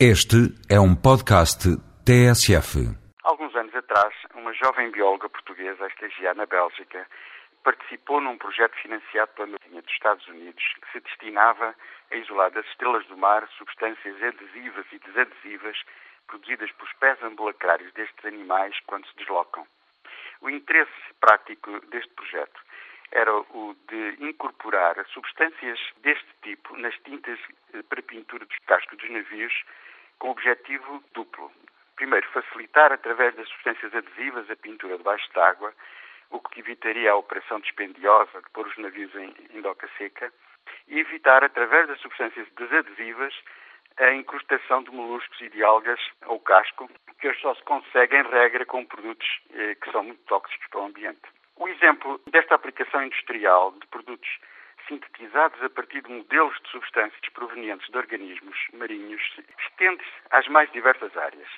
Este é um podcast TSF. Alguns anos atrás, uma jovem bióloga portuguesa a estagiar na Bélgica participou num projeto financiado pela Marinha dos Estados Unidos que se destinava a isolar das estrelas do mar substâncias adesivas e desadesivas produzidas pelos pés ambulacrários destes animais quando se deslocam. O interesse prático deste projeto era o de incorporar substâncias deste tipo nas tintas eh, para pintura dos cascos dos navios com objetivo duplo. Primeiro, facilitar através das substâncias adesivas a pintura debaixo d'água, o que evitaria a operação dispendiosa de pôr os navios em, em doca seca, e evitar, através das substâncias desadesivas, a incrustação de moluscos e de algas ao casco, que hoje só se consegue, em regra, com produtos eh, que são muito tóxicos para o ambiente. O exemplo desta aplicação industrial de produtos sintetizados a partir de modelos de substâncias provenientes de organismos marinhos estende-se às mais diversas áreas.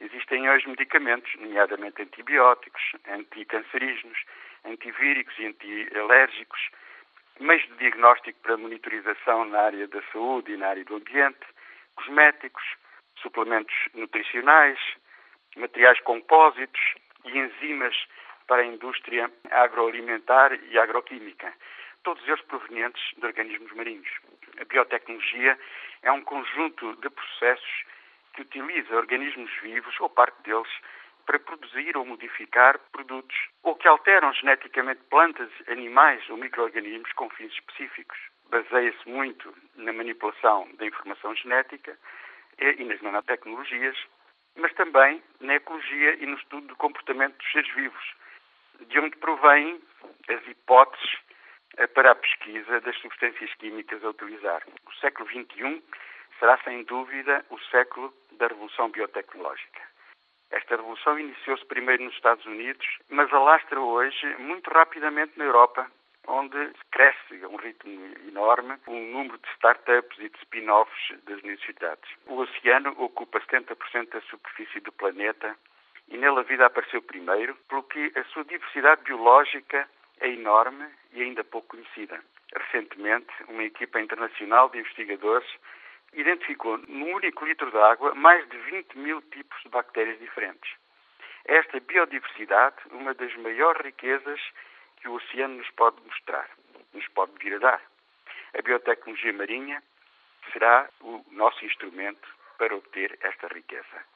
Existem hoje medicamentos, nomeadamente antibióticos, anticancerígenos, antivíricos e antialérgicos, meios de diagnóstico para monitorização na área da saúde e na área do ambiente, cosméticos, suplementos nutricionais, materiais compósitos e enzimas para a indústria agroalimentar e agroquímica, todos eles provenientes de organismos marinhos. A biotecnologia é um conjunto de processos que utiliza organismos vivos, ou parte deles, para produzir ou modificar produtos, ou que alteram geneticamente plantas, animais ou micro-organismos com fins específicos. Baseia-se muito na manipulação da informação genética e nas nanotecnologias, mas também na ecologia e no estudo do comportamento dos seres vivos, de onde provêm as hipóteses eh, para a pesquisa das substâncias químicas a utilizar. O século XXI será, sem dúvida, o século da revolução biotecnológica. Esta revolução iniciou-se primeiro nos Estados Unidos, mas alastra hoje muito rapidamente na Europa, onde cresce a um ritmo enorme o número de startups e de spin-offs das universidades. O oceano ocupa 70% da superfície do planeta e nele a vida apareceu primeiro, pelo que a sua diversidade biológica é enorme e ainda pouco conhecida. Recentemente, uma equipa internacional de investigadores identificou num único litro de água mais de 20 mil tipos de bactérias diferentes. Esta biodiversidade, uma das maiores riquezas que o oceano nos pode mostrar, nos pode vir a dar. A biotecnologia marinha será o nosso instrumento para obter esta riqueza.